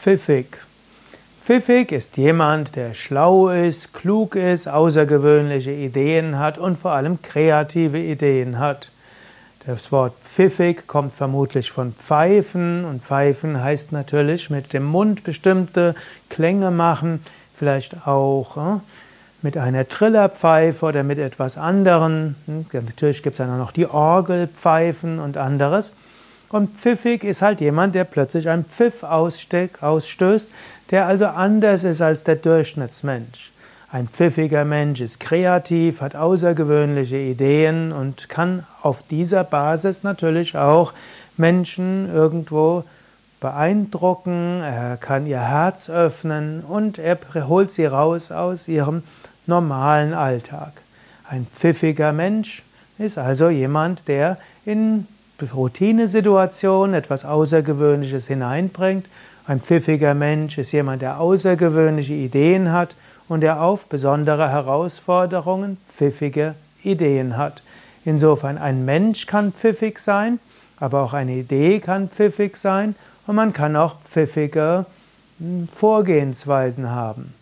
Pfiffig. Pfiffig ist jemand, der schlau ist, klug ist, außergewöhnliche Ideen hat und vor allem kreative Ideen hat. Das Wort pfiffig kommt vermutlich von pfeifen und pfeifen heißt natürlich mit dem Mund bestimmte Klänge machen, vielleicht auch äh, mit einer Trillerpfeife oder mit etwas anderem. Hm, natürlich gibt es dann auch noch die Orgelpfeifen und anderes. Und pfiffig ist halt jemand, der plötzlich einen Pfiff ausstößt, der also anders ist als der Durchschnittsmensch. Ein pfiffiger Mensch ist kreativ, hat außergewöhnliche Ideen und kann auf dieser Basis natürlich auch Menschen irgendwo beeindrucken, er kann ihr Herz öffnen und er holt sie raus aus ihrem normalen Alltag. Ein pfiffiger Mensch ist also jemand, der in Routinesituationen etwas Außergewöhnliches hineinbringt. Ein pfiffiger Mensch ist jemand, der außergewöhnliche Ideen hat und der auf besondere Herausforderungen pfiffige Ideen hat. Insofern ein Mensch kann pfiffig sein, aber auch eine Idee kann pfiffig sein und man kann auch pfiffige hm, Vorgehensweisen haben.